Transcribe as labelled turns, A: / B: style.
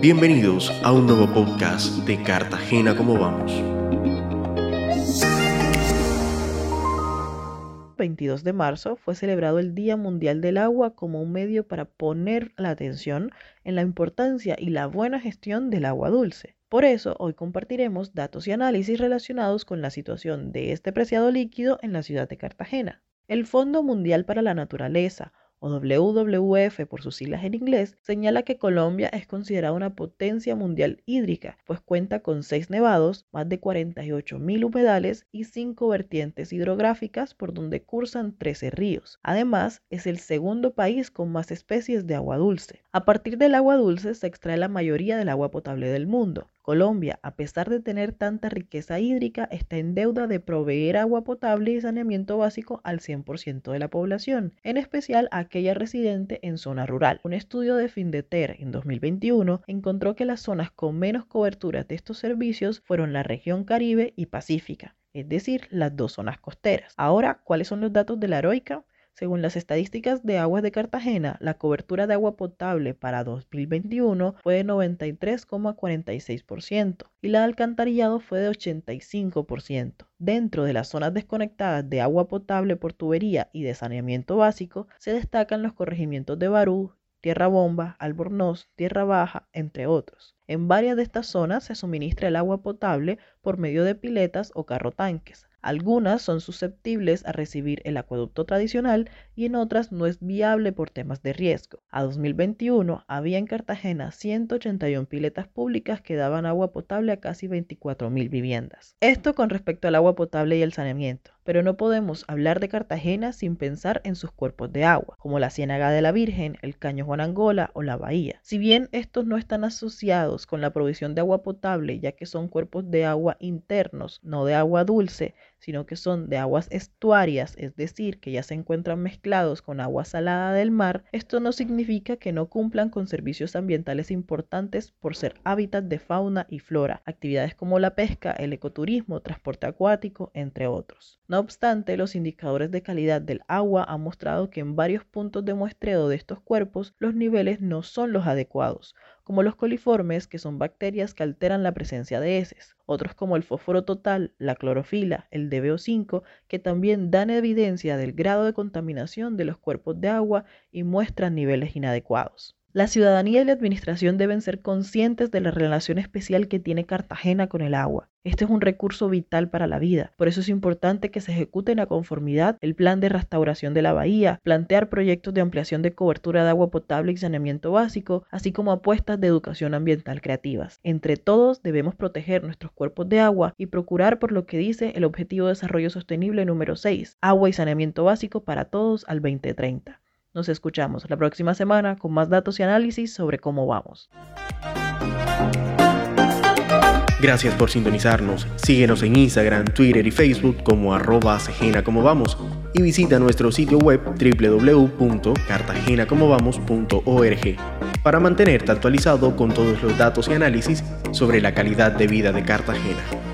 A: Bienvenidos a un nuevo podcast de Cartagena como vamos.
B: 22 de marzo fue celebrado el Día Mundial del Agua como un medio para poner la atención en la importancia y la buena gestión del agua dulce. Por eso, hoy compartiremos datos y análisis relacionados con la situación de este preciado líquido en la ciudad de Cartagena. El Fondo Mundial para la Naturaleza, o WWF por sus siglas en inglés, señala que Colombia es considerada una potencia mundial hídrica, pues cuenta con seis nevados, más de 48 mil humedales y cinco vertientes hidrográficas por donde cursan 13 ríos. Además, es el segundo país con más especies de agua dulce. A partir del agua dulce se extrae la mayoría del agua potable del mundo. Colombia, a pesar de tener tanta riqueza hídrica, está en deuda de proveer agua potable y saneamiento básico al 100% de la población, en especial a aquella residente en zona rural. Un estudio de Findeter en 2021 encontró que las zonas con menos cobertura de estos servicios fueron la región Caribe y Pacífica, es decir, las dos zonas costeras. Ahora, ¿cuáles son los datos de la heroica? Según las estadísticas de Aguas de Cartagena, la cobertura de agua potable para 2021 fue de 93,46% y la de alcantarillado fue de 85%. Dentro de las zonas desconectadas de agua potable por tubería y de saneamiento básico, se destacan los corregimientos de Barú, Tierra Bomba, Albornoz, Tierra Baja, entre otros. En varias de estas zonas se suministra el agua potable por medio de piletas o carro tanques. Algunas son susceptibles a recibir el acueducto tradicional y en otras no es viable por temas de riesgo. A 2021 había en Cartagena 181 piletas públicas que daban agua potable a casi 24.000 viviendas. Esto con respecto al agua potable y el saneamiento pero no podemos hablar de Cartagena sin pensar en sus cuerpos de agua, como la Ciénaga de la Virgen, el Caño Juan Angola o la Bahía. Si bien estos no están asociados con la provisión de agua potable, ya que son cuerpos de agua internos, no de agua dulce, sino que son de aguas estuarias, es decir, que ya se encuentran mezclados con agua salada del mar, esto no significa que no cumplan con servicios ambientales importantes por ser hábitat de fauna y flora, actividades como la pesca, el ecoturismo, transporte acuático, entre otros. No obstante, los indicadores de calidad del agua han mostrado que en varios puntos de muestreo de estos cuerpos los niveles no son los adecuados, como los coliformes, que son bacterias que alteran la presencia de heces, otros como el fósforo total, la clorofila, el DBO5, que también dan evidencia del grado de contaminación de los cuerpos de agua y muestran niveles inadecuados. La ciudadanía y la administración deben ser conscientes de la relación especial que tiene Cartagena con el agua. Este es un recurso vital para la vida, por eso es importante que se ejecute en conformidad el plan de restauración de la bahía, plantear proyectos de ampliación de cobertura de agua potable y saneamiento básico, así como apuestas de educación ambiental creativas. Entre todos debemos proteger nuestros cuerpos de agua y procurar por lo que dice el Objetivo de Desarrollo Sostenible número 6, agua y saneamiento básico para todos al 2030. Nos escuchamos la próxima semana con más datos y análisis sobre cómo vamos.
A: Gracias por sintonizarnos. Síguenos en Instagram, Twitter y Facebook como arroba como y visita nuestro sitio web www.cartagenacomovamos.org para mantenerte actualizado con todos los datos y análisis sobre la calidad de vida de Cartagena.